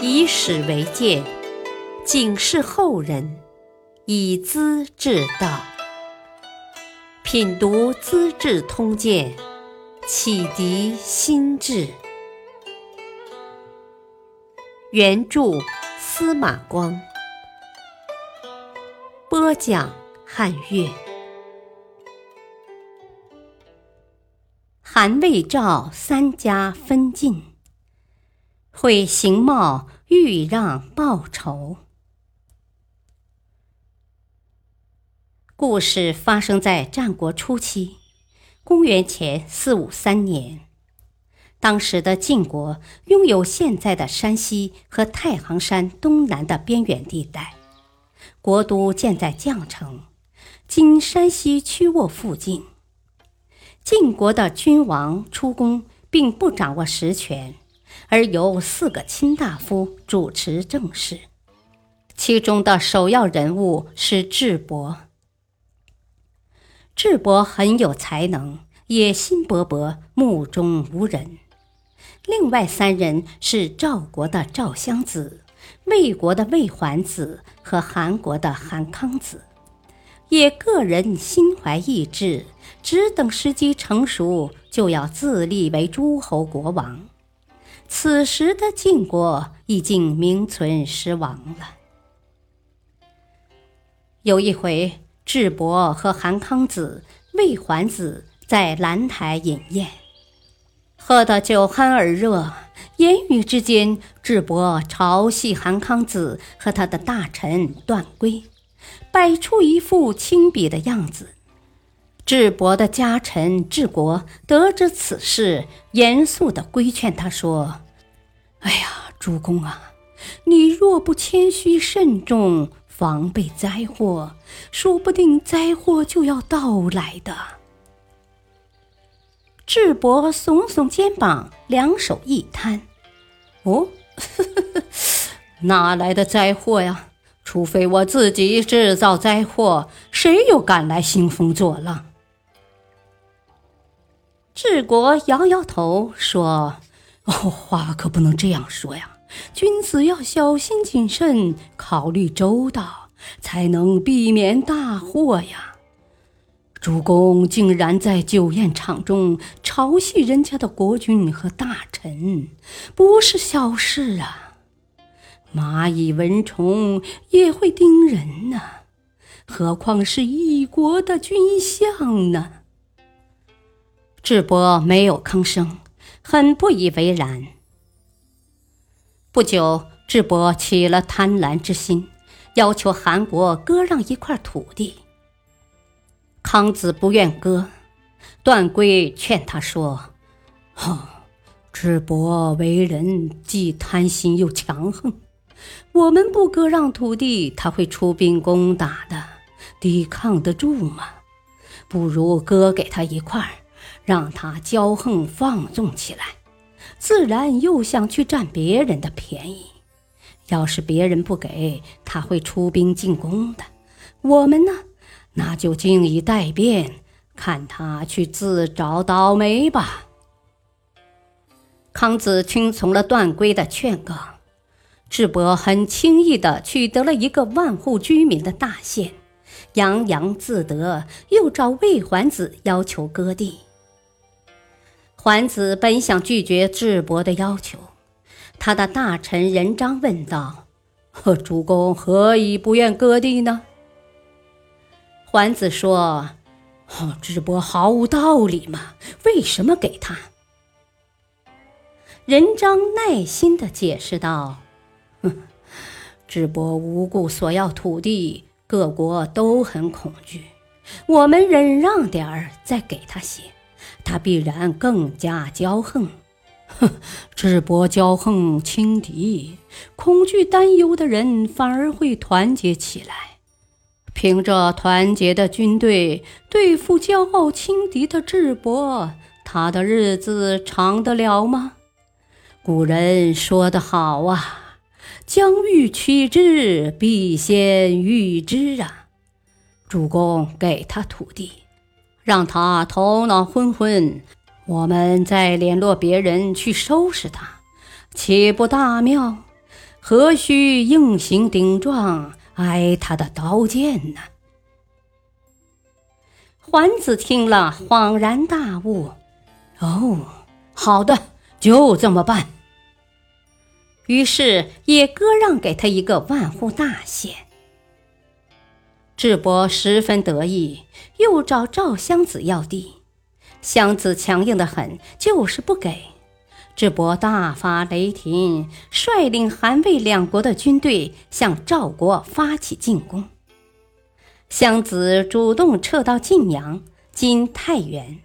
以史为鉴，警示后人，以资治道。品读《资治通鉴》，启迪心智。原著司马光，播讲汉乐。韩魏赵三家分晋。会形貌，欲让报仇。故事发生在战国初期，公元前四五三年。当时的晋国拥有现在的山西和太行山东南的边远地带，国都建在绛城，今山西曲沃附近。晋国的君王出宫，并不掌握实权。而由四个卿大夫主持政事，其中的首要人物是智伯。智伯很有才能，野心勃勃，目中无人。另外三人是赵国的赵襄子、魏国的魏桓子和韩国的韩康子，也个人心怀异志，只等时机成熟，就要自立为诸侯国王。此时的晋国已经名存实亡了。有一回，智伯和韩康子、魏桓子在兰台饮宴，喝得酒酣耳热，言语之间，智伯嘲戏韩康子和他的大臣段圭，摆出一副轻鄙的样子。智伯的家臣智国得知此事，严肃地规劝他说：“哎呀，主公啊，你若不谦虚慎重，防备灾祸，说不定灾祸就要到来的。”智伯耸耸肩膀，两手一摊：“哦呵呵，哪来的灾祸呀？除非我自己制造灾祸，谁又敢来兴风作浪？”治国摇摇头说：“哦，话可不能这样说呀！君子要小心谨慎，考虑周到，才能避免大祸呀。主公竟然在酒宴场中嘲戏人家的国君和大臣，不是小事啊！蚂蚁、蚊虫也会叮人呢，何况是一国的君相呢？”智伯没有吭声，很不以为然。不久，智伯起了贪婪之心，要求韩国割让一块土地。康子不愿割，段圭劝他说：“哼，智伯为人既贪心又强横，我们不割让土地，他会出兵攻打的，抵抗得住吗？不如割给他一块。”让他骄横放纵起来，自然又想去占别人的便宜。要是别人不给，他会出兵进攻的。我们呢，那就静以待变，看他去自找倒霉吧。康子听从了段圭的劝告，智伯很轻易地取得了一个万户居民的大县，洋洋自得，又找魏桓子要求割地。桓子本想拒绝智伯的要求，他的大臣任章问道：“主公何以不愿割地呢？”桓子说：“智伯毫无道理嘛，为什么给他？”任章耐心地解释道：“哼，智伯无故索要土地，各国都很恐惧，我们忍让点儿，再给他些。”他必然更加骄横，哼！智伯骄横轻敌，恐惧担忧的人反而会团结起来。凭着团结的军队对付骄傲轻敌的智伯，他的日子长得了吗？古人说得好啊，“将欲取之，必先予之”啊！主公给他土地。让他头脑昏昏，我们再联络别人去收拾他，岂不大妙？何须硬行顶撞，挨他的刀剑呢？”桓子听了，恍然大悟：“哦，好的，就这么办。”于是也割让给他一个万户大县。智伯十分得意，又找赵襄子要地，襄子强硬的很，就是不给。智伯大发雷霆，率领韩魏两国的军队向赵国发起进攻。襄子主动撤到晋阳（今太原）。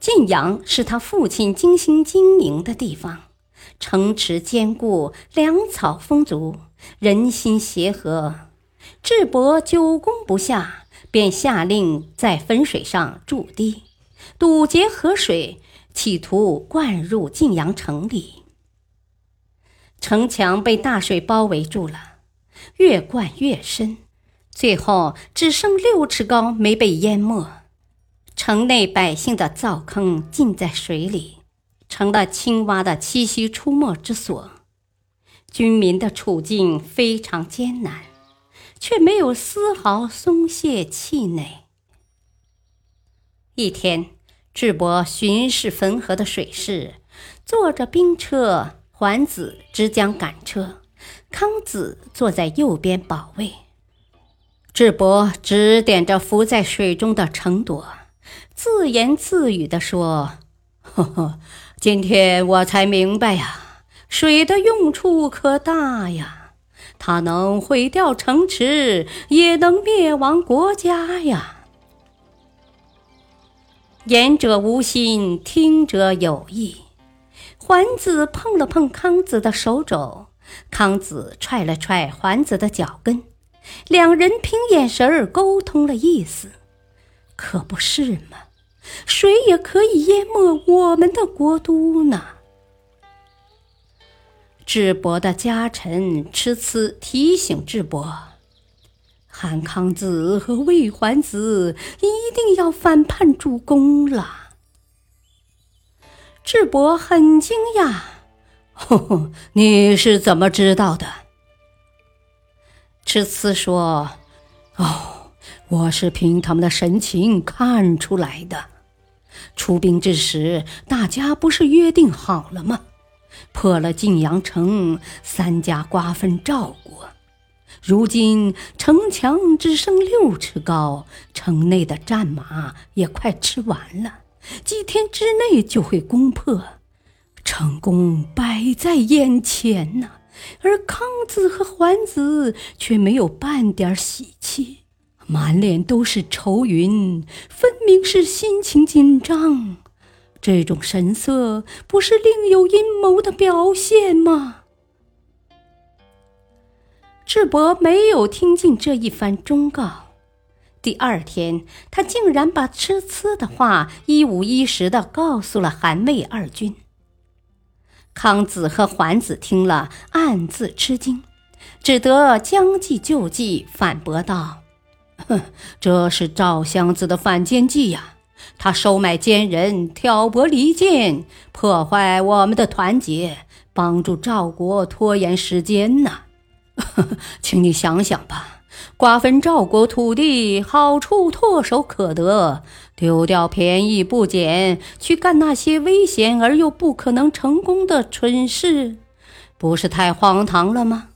晋阳是他父亲精心经营的地方。城池坚固，粮草丰足，人心协和。智伯久攻不下，便下令在汾水上筑堤，堵截河水，企图灌入晋阳城里。城墙被大水包围住了，越灌越深，最后只剩六尺高，没被淹没。城内百姓的灶坑浸在水里。成了青蛙的栖息出没之所，军民的处境非常艰难，却没有丝毫松懈气馁。一天，智伯巡视汾河的水势，坐着兵车，桓子只将赶车，康子坐在右边保卫。智伯指点着浮在水中的城垛，自言自语地说：“呵呵。”今天我才明白呀，水的用处可大呀，它能毁掉城池，也能灭亡国家呀。言者无心，听者有意。桓子碰了碰康子的手肘，康子踹了踹桓子的脚跟，两人凭眼神儿沟通了意思，可不是吗？水也可以淹没我们的国都呢。智伯的家臣痴呲提醒智伯：“韩康子和魏桓子一定要反叛主公了。”智伯很惊讶：“呵呵，你是怎么知道的？”痴呲说：“哦，我是凭他们的神情看出来的。”出兵之时，大家不是约定好了吗？破了晋阳城，三家瓜分赵国。如今城墙只剩六尺高，城内的战马也快吃完了，几天之内就会攻破，成功摆在眼前呐。而康子和桓子却没有半点喜气。满脸都是愁云，分明是心情紧张。这种神色不是另有阴谋的表现吗？智伯没有听进这一番忠告。第二天，他竟然把吃呲的话一五一十的告诉了韩魏二军。康子和桓子听了，暗自吃惊，只得将计就计，反驳道。哼，这是赵襄子的反间计呀！他收买奸人，挑拨离间，破坏我们的团结，帮助赵国拖延时间呢。请你想想吧，瓜分赵国土地，好处唾手可得，丢掉便宜不捡，去干那些危险而又不可能成功的蠢事，不是太荒唐了吗？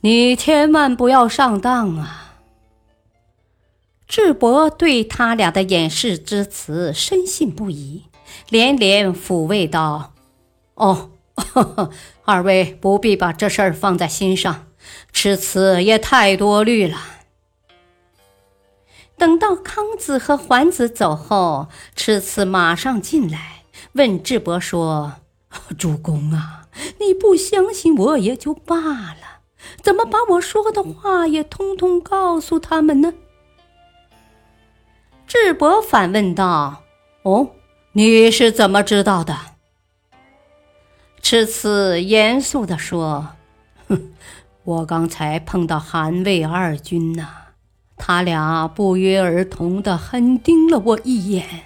你千万不要上当啊！智伯对他俩的掩饰之词深信不疑，连连抚慰道：“哦，呵 呵二位不必把这事儿放在心上，吃词也太多虑了。”等到康子和桓子走后，赤次马上进来问智伯说：“主公啊，你不相信我也就罢了，怎么把我说的话也通通告诉他们呢？”智伯反问道：“哦，你是怎么知道的？”赤此严肃地说：“哼，我刚才碰到韩魏二军呐，他俩不约而同地狠盯了我一眼，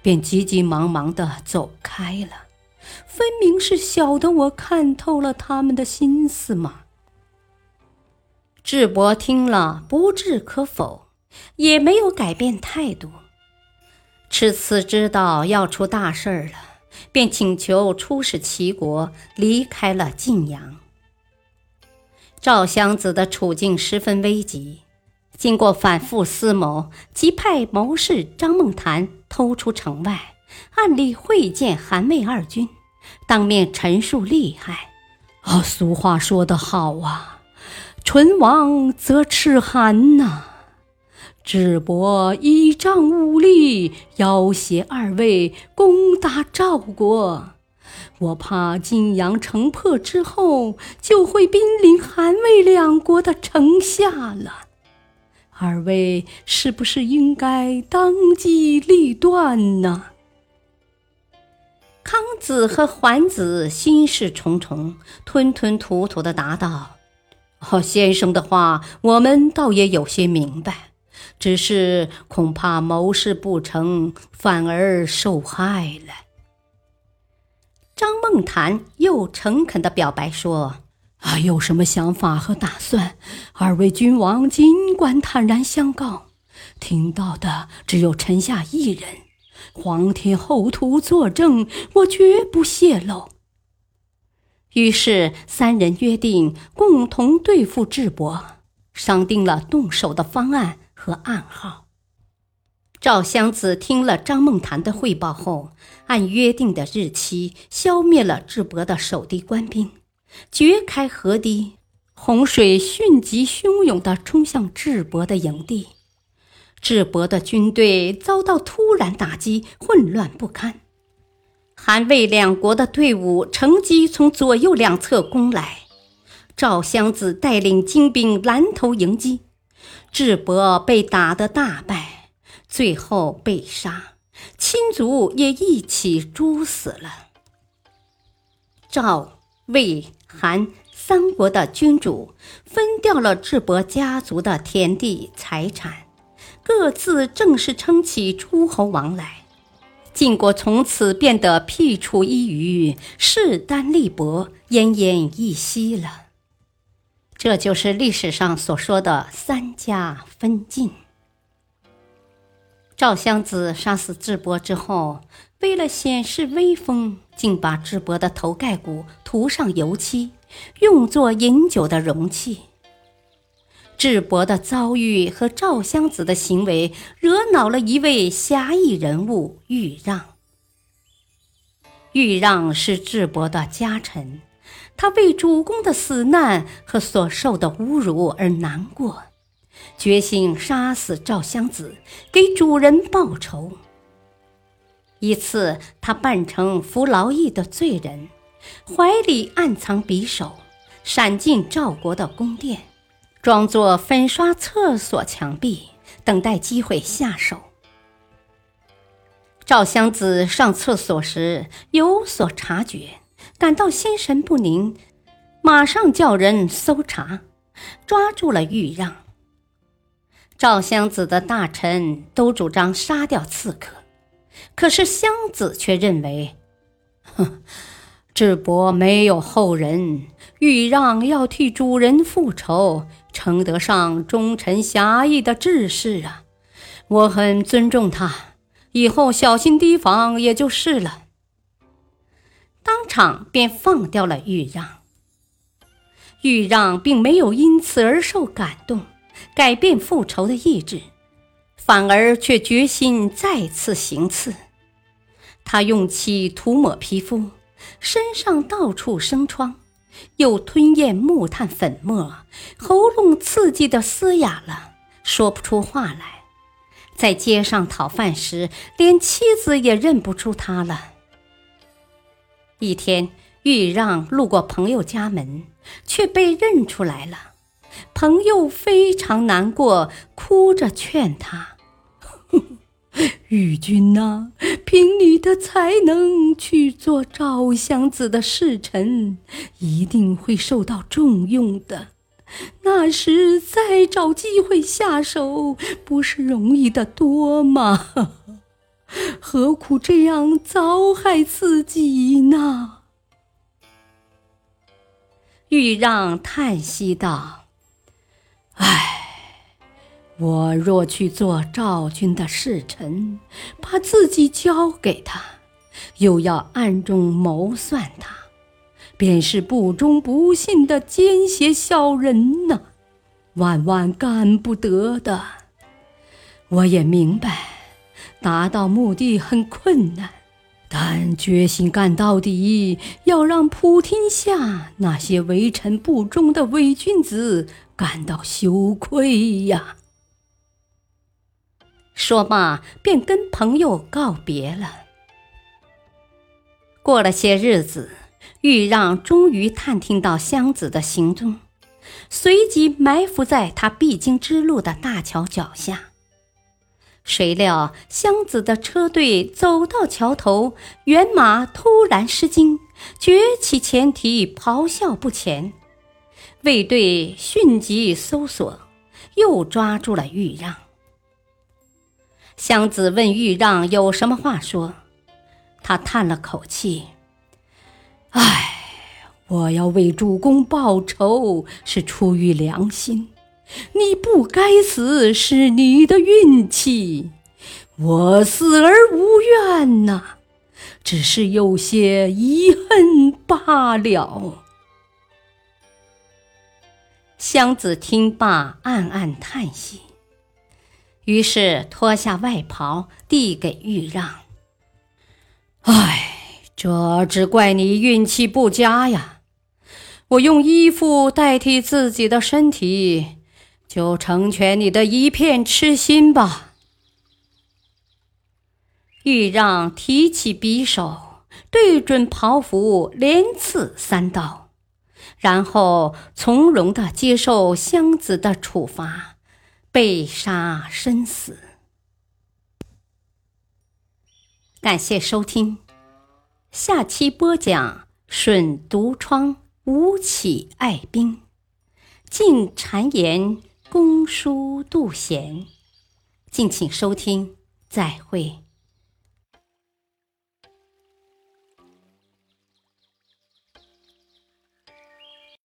便急急忙忙地走开了。分明是晓得我看透了他们的心思嘛。智伯听了，不置可否，也没有改变态度。赤次知道要出大事儿了，便请求出使齐国，离开了晋阳。赵襄子的处境十分危急，经过反复思谋，即派谋士张孟谈偷出城外，暗里会见韩魏二军，当面陈述利害。啊，俗话说得好啊！唇亡则齿寒呐！智伯依仗武力，要挟二位攻打赵国。我怕晋阳城破之后，就会濒临韩魏两国的城下了。二位是不是应该当机立断呢？康子和桓子心事重重，吞吞吐吐的答道。哦，先生的话，我们倒也有些明白，只是恐怕谋事不成，反而受害了。张梦谈又诚恳的表白说：“啊，有什么想法和打算，二位君王尽管坦然相告，听到的只有臣下一人，皇天后土作证，我绝不泄露。”于是三人约定共同对付智伯，商定了动手的方案和暗号。赵襄子听了张梦谈的汇报后，按约定的日期消灭了智伯的守敌官兵，掘开河堤，洪水迅疾汹涌地冲向智伯的营地。智伯的军队遭到突然打击，混乱不堪。韩魏两国的队伍乘机从左右两侧攻来，赵襄子带领精兵拦头迎击，智伯被打得大败，最后被杀，亲族也一起诛死了。赵、魏、韩三国的君主分掉了智伯家族的田地财产，各自正式称起诸侯王来。晋国从此变得僻处一隅，势单力薄，奄奄一息了。这就是历史上所说的三家分晋。赵襄子杀死智伯之后，为了显示威风，竟把智伯的头盖骨涂上油漆，用作饮酒的容器。智伯的遭遇和赵襄子的行为惹恼了一位侠义人物豫让。豫让是智伯的家臣，他为主公的死难和所受的侮辱而难过，决心杀死赵襄子，给主人报仇。一次，他扮成服劳役的罪人，怀里暗藏匕首，闪进赵国的宫殿。装作粉刷厕所墙壁，等待机会下手。赵襄子上厕所时有所察觉，感到心神不宁，马上叫人搜查，抓住了豫让。赵襄子的大臣都主张杀掉刺客，可是襄子却认为，哼，智伯没有后人，豫让要替主人复仇。称得上忠臣侠义的志士啊！我很尊重他，以后小心提防也就是了。当场便放掉了豫让。豫让并没有因此而受感动，改变复仇的意志，反而却决心再次行刺。他用漆涂抹皮肤，身上到处生疮。又吞咽木炭粉末，喉咙刺激的嘶哑了，说不出话来。在街上讨饭时，连妻子也认不出他了。一天，豫让路过朋友家门，却被认出来了。朋友非常难过，哭着劝他。玉君呐，凭你的才能去做赵襄子的侍臣，一定会受到重用的。那时再找机会下手，不是容易的多吗？何苦这样糟害自己呢？豫让叹息道：“唉，我若去做赵军的侍臣，把自己交给他，又要暗中谋算他，便是不忠不信的奸邪小人呢，万万干不得的。我也明白，达到目的很困难。”但决心干到底，要让普天下那些为臣不忠的伪君子感到羞愧呀！说罢，便跟朋友告别了。过了些日子，豫让终于探听到湘子的行踪，随即埋伏在他必经之路的大桥脚下。谁料湘子的车队走到桥头，辕马突然失惊，举起前蹄，咆哮不前。卫队迅即搜索，又抓住了豫让。湘子问豫让有什么话说，他叹了口气：“唉，我要为主公报仇，是出于良心。”你不该死是你的运气，我死而无怨呐，只是有些遗恨罢了。湘子听罢，暗暗叹息，于是脱下外袍递给豫让。唉，这只怪你运气不佳呀！我用衣服代替自己的身体。就成全你的一片痴心吧。豫让提起匕首，对准袍服连刺三刀，然后从容的接受湘子的处罚，被杀身死。感谢收听，下期播讲吮独窗，吴起爱兵，进谗言。公输杜贤，敬请收听，再会。